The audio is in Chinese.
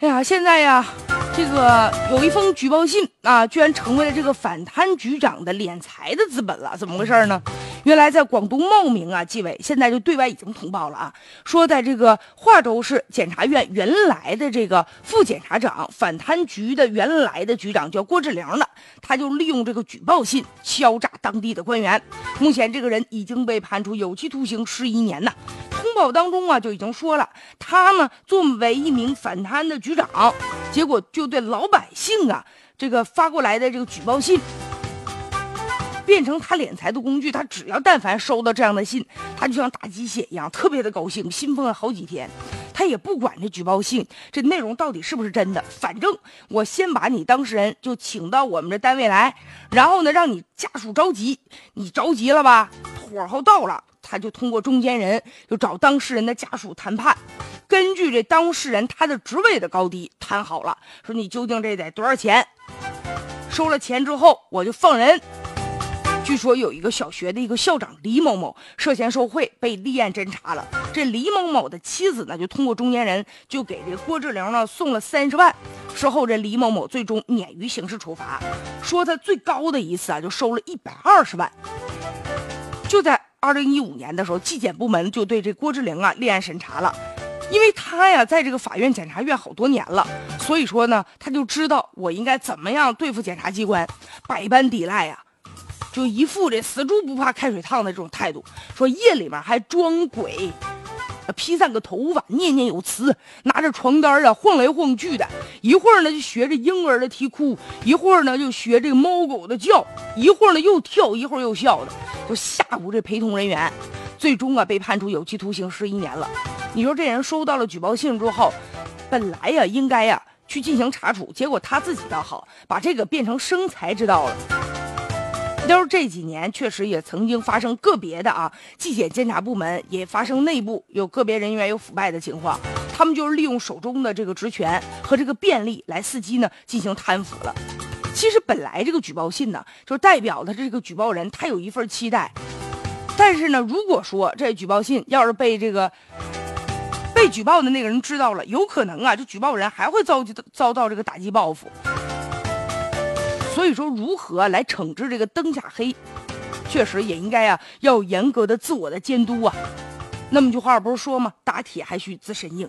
哎呀，现在呀，这个有一封举报信啊，居然成为了这个反贪局长的敛财的资本了，怎么回事呢？原来在广东茂名啊，纪委现在就对外已经通报了啊，说在这个化州市检察院原来的这个副检察长，反贪局的原来的局长叫郭志玲的，他就利用这个举报信敲诈当地的官员。目前这个人已经被判处有期徒刑十一年呢。报当中啊就已经说了，他呢作为一名反贪的局长，结果就对老百姓啊这个发过来的这个举报信，变成他敛财的工具。他只要但凡收到这样的信，他就像打鸡血一样，特别的高兴，兴奋了好几天。他也不管这举报信这内容到底是不是真的，反正我先把你当事人就请到我们这单位来，然后呢让你家属着急，你着急了吧，火候到了。他就通过中间人，就找当事人的家属谈判，根据这当事人他的职位的高低谈好了，说你究竟这得多少钱？收了钱之后我就放人。据说有一个小学的一个校长李某某涉嫌受贿被立案侦查了，这李某某的妻子呢就通过中间人就给这郭志玲呢送了三十万，事后这李某某最终免于刑事处罚，说他最高的一次啊就收了一百二十万，就在。二零一五年的时候，纪检部门就对这郭志玲啊立案审查了，因为他呀在这个法院、检察院好多年了，所以说呢，他就知道我应该怎么样对付检察机关，百般抵赖呀，就一副这死猪不怕开水烫的这种态度，说夜里面还装鬼。披散个头发，念念有词，拿着床单啊晃来晃去的，一会儿呢就学着婴儿的啼哭，一会儿呢就学这个猫狗的叫，一会儿呢又跳，一会儿又笑的，就吓唬这陪同人员。最终啊被判处有期徒刑十一年了。你说这人收到了举报信之后，本来呀应该呀去进行查处，结果他自己倒好，把这个变成生财之道了。就是这几年确实也曾经发生个别的啊，纪检监察部门也发生内部有个别人员有腐败的情况，他们就是利用手中的这个职权和这个便利来伺机呢进行贪腐了。其实本来这个举报信呢，就代表的这个举报人他有一份期待，但是呢，如果说这举报信要是被这个被举报的那个人知道了，有可能啊，这举报人还会遭遭到这个打击报复。所以说，如何来惩治这个灯下黑，确实也应该啊，要有严格的自我的监督啊。那么句话不是说吗？打铁还需自身硬。